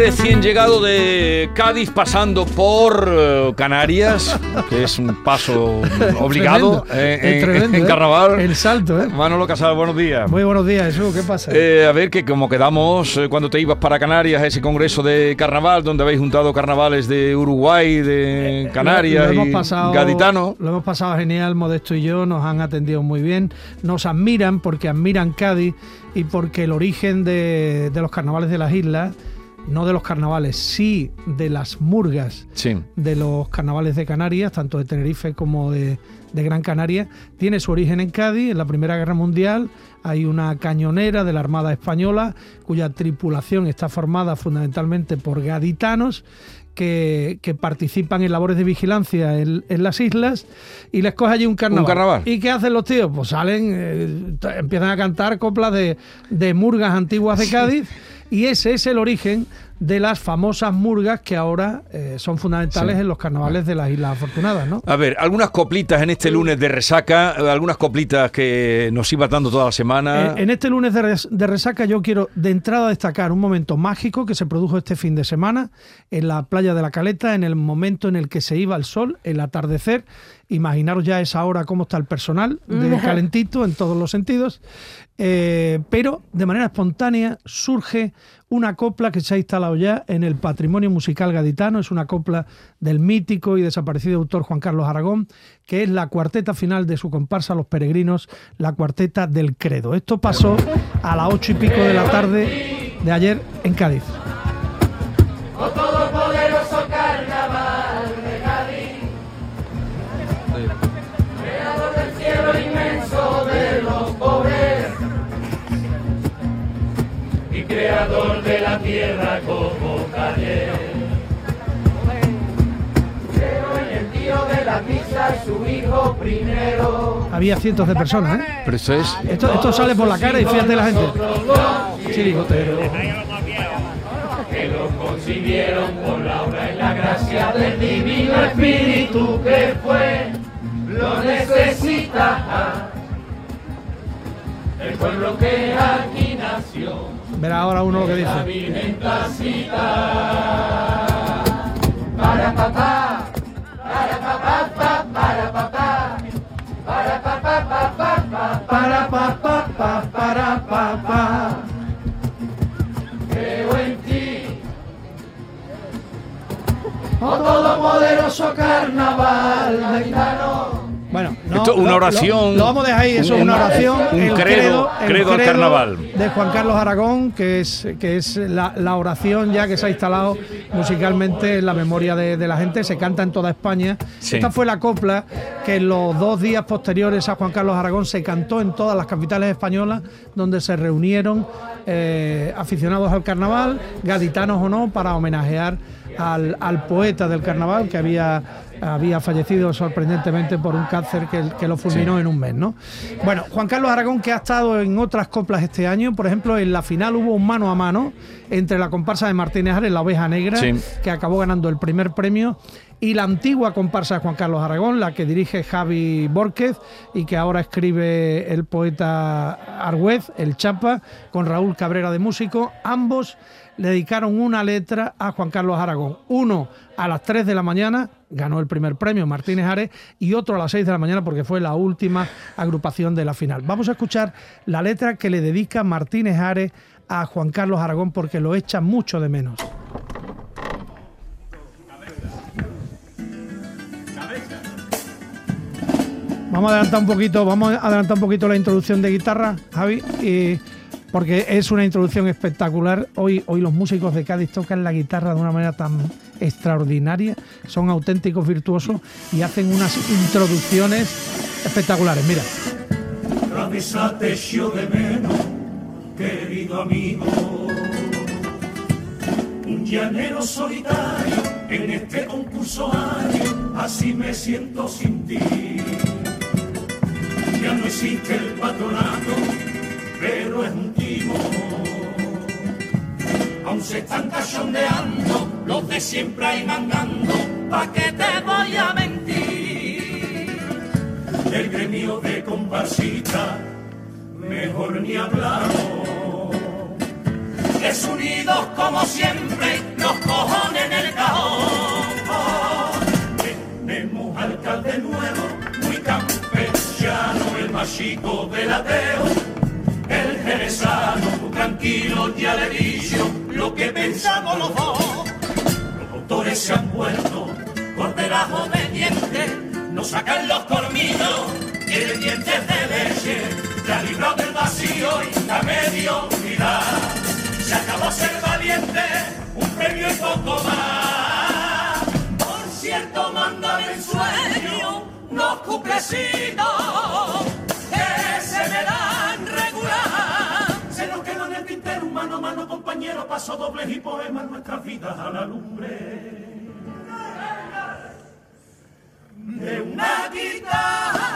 Recién llegado de Cádiz pasando por eh, Canarias, que es un paso obligado Tremendo, eh, en, tremendo, en ¿eh? carnaval. El salto, ¿eh? Manolo Casal, buenos días. Muy buenos días, Jesús, ¿qué pasa? Eh, a ver, que como quedamos cuando te ibas para Canarias, a ese congreso de carnaval, donde habéis juntado carnavales de Uruguay, de Canarias lo, lo y pasado, gaditano. Lo hemos pasado genial, Modesto y yo, nos han atendido muy bien, nos admiran porque admiran Cádiz y porque el origen de, de los carnavales de las islas, no de los carnavales, sí de las murgas Sí. de los carnavales de Canarias, tanto de Tenerife como de, de Gran Canaria, tiene su origen en Cádiz, en la Primera Guerra Mundial. Hay una cañonera de la Armada Española cuya tripulación está formada fundamentalmente por gaditanos que, que participan en labores de vigilancia en, en las islas y les coge allí un carnaval. Un carnaval. ¿Y qué hacen los tíos? Pues salen, eh, empiezan a cantar coplas de, de murgas antiguas de Cádiz y ese es el origen de las famosas murgas que ahora eh, son fundamentales Sí. en los carnavales de las Islas Afortunadas, ¿no? A ver, algunas coplitas en este lunes de resaca, algunas coplitas que nos iba dando toda la semana. Eh, en este lunes de, res- de resaca yo quiero de entrada destacar un momento mágico que se produjo este fin de semana en la playa de la Caleta, en el momento en el que se iba el sol, el atardecer. Imaginaros ya esa hora cómo está el personal, de calentito en todos los sentidos. Eh, pero de manera espontánea surge una copla que se ha instalado ya en el patrimonio musical gaditano. Es una copla del mítico y desaparecido autor Juan Carlos Aragón, que es la cuarteta final de su comparsa Los Peregrinos, la cuarteta del Credo. Esto pasó a las ocho y pico de la tarde de ayer en Cádiz. Creador de la tierra como calle. Pero en el tío de la misa su hijo primero. Había cientos de personas, ¿eh? Pero esto es. Esto, esto sale por la cara y fíjate la gente. Chirigotero. que lo concibieron por la obra y la gracia del divino espíritu que fue, lo necesita el pueblo que aquí nació. Verá ahora uno lo que dice. Para papá, para papá, pa, para papá, para papá, pa, pa, pa, Para pa pa pa para pa pa. creo en ti. Oh todopoderoso carnaval gitano. Esto, una oración, Lo, lo vamos a dejar ahí, eso es un- una oración. un el credo, el credo al carnaval. De Juan Carlos Aragón, que es, que es la, la oración ya que se ha instalado musicalmente en la memoria de, de la gente, se canta en toda España. Sí. Esta fue la copla que en los dos días posteriores a Juan Carlos Aragón se cantó en todas las capitales españolas, donde se reunieron eh, aficionados al carnaval, gaditanos o no, para homenajear al, al poeta del carnaval que había, había fallecido sorprendentemente por un cáncer que, que lo fulminó en un mes. ¿no? Bueno, Juan Carlos Aragón que ha estado en otras coplas este año, por ejemplo, en la final hubo un mano a mano entre la comparsa de Martínez Ares, la oveja negra, Sí. que acabó ganando el primer premio, y la antigua comparsa de Juan Carlos Aragón, la que dirige Javi Borquez y que ahora escribe el poeta Argüez, el Chapa, con Raúl Cabrera de músico, ambos le dedicaron una letra a Juan Carlos Aragón. Uno a las 3 de la mañana, ganó el primer premio Martínez Ares, y otro a las 6 de la mañana porque fue la última agrupación de la final. Vamos a escuchar la letra que le dedica Martínez Ares a Juan Carlos Aragón porque lo echa mucho de menos. Vamos a adelantar un poquito, vamos a adelantar un poquito la introducción de guitarra, Javi, porque es una introducción espectacular. Hoy, hoy los músicos de Cádiz tocan la guitarra de una manera tan extraordinaria, son auténticos virtuosos y hacen unas introducciones espectaculares. Mira. De menos, querido amigo. Un llanero solitario en este concurso ario, así me siento sin ti. Ya no existe el patronato, pero es un Aún se están cachondeando, los de siempre ahí mandando, ¿pa' qué te voy a mentir? El gremio de comparsita, mejor ni hablamos. Es unidos como siempre, los cojones en el cajón. Tenemos alcalde nuevo, muy campechano, el más chico del ateo. El jerezano, tranquilo, ya le he dicho lo que pensamos los dos. Los autores se han vuelto corderajo de dientes, nos sacan los colmillos, tienen dientes de leche, la libró del vacío y la mediocridad. Se acabó ser valiente, un premio y poco más. Por cierto, manda el sueño, los cuplecitos a mano, compañero, paso dobles y poemas, nuestras vidas a la lumbre. De una guitarra.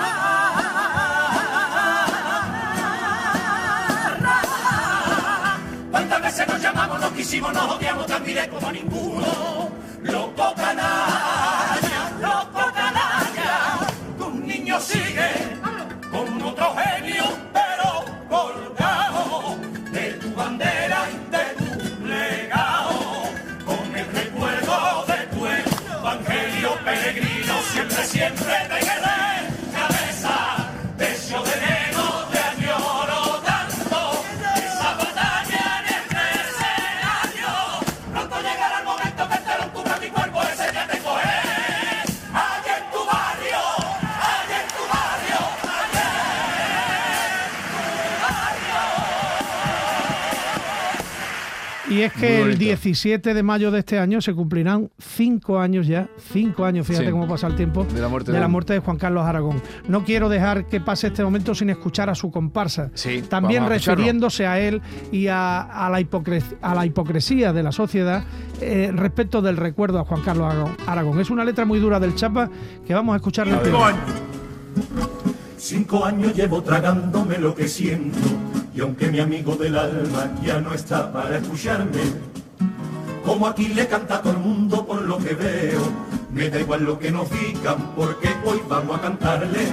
¿Cuántas veces nos llamamos, nos quisimos, nos odiamos tan como ninguno? Loco canalla, siempre, Y es que el bonito. 17 de mayo de este año se cumplirán cinco años ya, cinco años, fíjate Sí. cómo pasa el tiempo, De la muerte de, de- la muerte de Juan Carlos Aragón. No quiero dejar que pase este momento sin escuchar a su comparsa. Sí, También refiriéndose a él y a, a la, hipocres- a la hipocresía de la sociedad eh, respecto del recuerdo a Juan Carlos Aragón- Aragón. Es una letra muy dura del Chapa que vamos a escuchar Cinco años. Cinco años llevo tragándome lo que siento y aunque mi amigo del alma ya no está para escucharme, como aquí le canta a todo el mundo por lo que veo, me da igual lo que nos digan porque hoy vamos a cantarle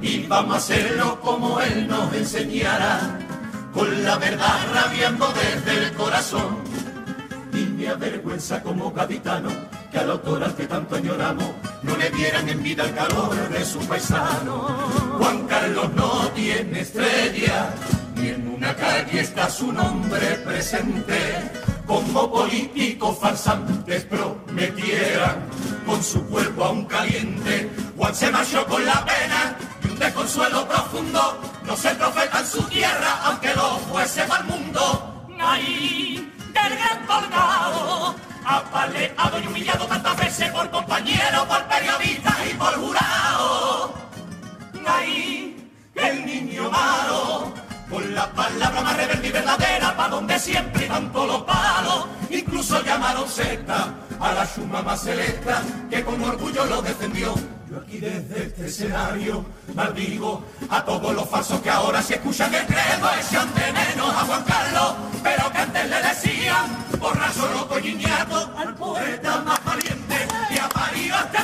y vamos a hacerlo como él nos enseñara, con la verdad rabiando desde el corazón y me avergüenza como gaditano que al autor al que tanto añoramos no le dieran en vida el calor de su paisano. Juan Carlos no tiene estrella, ni en una calle está su nombre presente. Como políticos farsantes prometieran con su cuerpo aún caliente. Juan se marchó con la pena y un desconsuelo profundo. No se profeta en su tierra, aunque lo fuese el mundo. Ahí, del gran colgado, apaleado y humillado tantas veces por compañero, por periodista y por jurado. Ahí, el niño malo, con la palabra más rebelde y verdadera, pa' donde siempre iban todos los palos. Incluso llamaron secta a la chuma más selecta, que con orgullo lo defendió. Yo aquí desde este escenario maldigo a todos los falsos que ahora si escuchan el credo echan veneno a Juan Carlos, pero que antes le decían borracho, loco y niñato al poeta más valiente y ha parido este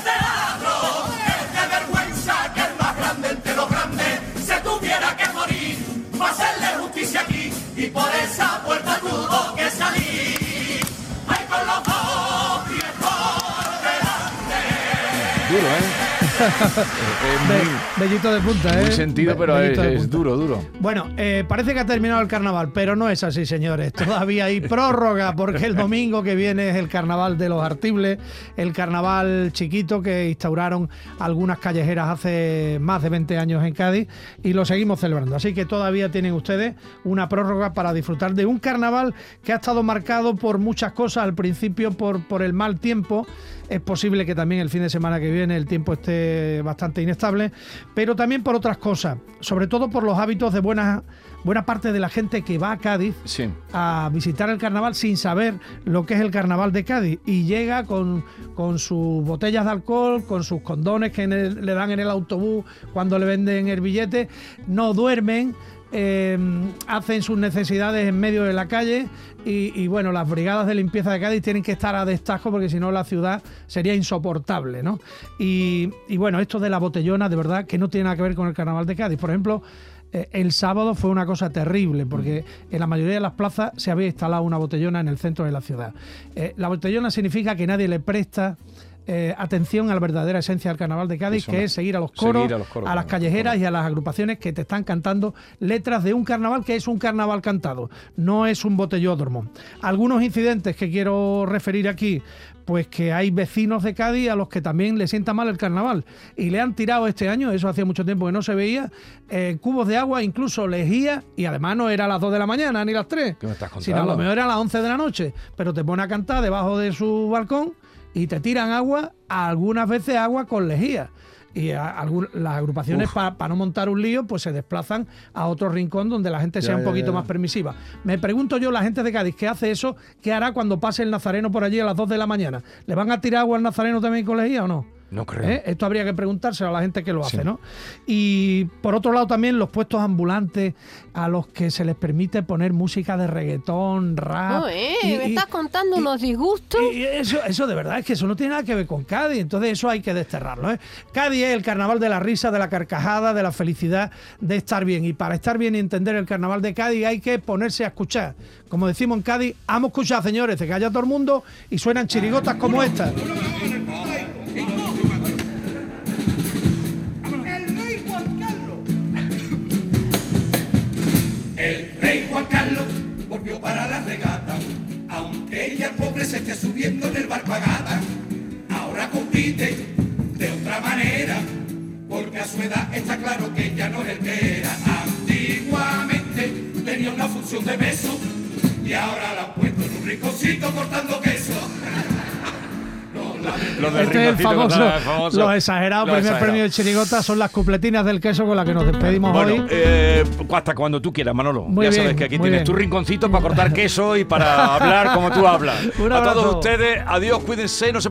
muy, bellito de punta, ¿eh? muy sentido, pero es, de es duro, duro. Bueno, eh, parece que ha terminado el carnaval, pero no es así, señores. Todavía hay prórroga porque el domingo que viene es el carnaval de los artibles, el carnaval chiquito que instauraron algunas callejeras hace más de 20 años en Cádiz y lo seguimos celebrando. Así que todavía tienen ustedes una prórroga para disfrutar de un carnaval que ha estado marcado por muchas cosas. Al principio por, por el mal tiempo. Es posible que también el fin de semana que viene el tiempo esté bastante inestable, pero también por otras cosas, sobre todo por los hábitos de buena, buena parte de la gente que va a Cádiz Sí. a visitar el carnaval sin saber lo que es el carnaval de Cádiz y llega con, con sus botellas de alcohol, con sus condones que el- le dan en el autobús cuando le venden el billete, no duermen, eh, hacen sus necesidades en medio de la calle y, y, bueno, las brigadas de limpieza de Cádiz tienen que estar a destajo porque si no la ciudad sería insoportable, ¿no? Y, y bueno, esto de la botellona, de verdad que no tiene nada que ver con el carnaval de Cádiz. Por ejemplo, eh, el sábado fue una cosa terrible porque en la mayoría de las plazas se había instalado una botellona en el centro de la ciudad. Eh, la botellona significa que nadie le presta eh, atención a la verdadera esencia del carnaval de Cádiz, Eso que es seguir a los coros, a los coros, a las callejeras y a las agrupaciones que te están cantando letras de un carnaval que es un carnaval cantado, no es un botellódromo. Algunos incidentes que quiero referir aquí, pues que hay vecinos de Cádiz a los que también le sienta mal el carnaval y le han tirado este año, eso hacía mucho tiempo que no se veía, eh, cubos de agua, incluso lejía, y además no era a las 2 de la mañana ni las 3, ¿Qué me estás sino a lo mejor era a las 11 de la noche, pero te pone a cantar debajo de su balcón y te tiran agua, algunas veces agua con lejía. Y a- las agrupaciones, para no montar un lío, pues se desplazan a otro rincón donde la gente sea un ya, poquito ya. más permisiva. Me pregunto yo, la gente de Cádiz que hace eso, ¿qué hará cuando pase el nazareno por allí a las 2 de la mañana? ¿Le van a tirar agua al nazareno también con lejía o no? No creo. ¿Eh? Esto habría que preguntárselo a la gente que lo hace, Sí. ¿no? Y por otro lado también los puestos ambulantes a los que se les permite poner música de reggaetón, rap. No, eh, y- me y- estás contando y- unos disgustos. y eso, eso de verdad es que eso no tiene nada que ver con Cádiz, entonces eso hay que desterrarlo. ¿eh? Cádiz es el carnaval de la risa, de la carcajada, de la felicidad, de estar bien. Y para estar bien y entender el carnaval de Cádiz hay que ponerse a escuchar. Como decimos en Cádiz, amo escuchar, señores, se calla todo el mundo y suenan chirigotas como esta. Para la regata, aunque ella pobre se esté subiendo en el barco a gata. Ahora compite de otra manera, porque a su edad está claro que ya no es el que era. Antiguamente tenía una función de beso y ahora la han puesto en un rinconcito cortando queso. No, la de- Lo del Este es el famoso, ¿verdad? El famoso- los exagerados primer exagerado. premio de chirigota son las cupletinas del queso con las que nos despedimos Bueno, hoy. eh, hasta cuando tú quieras, Manolo. Muy ya sabes que aquí tienes bien. tu rinconcito para cortar queso y para hablar como tú hablas. A todos ustedes, adiós, cuídense, no se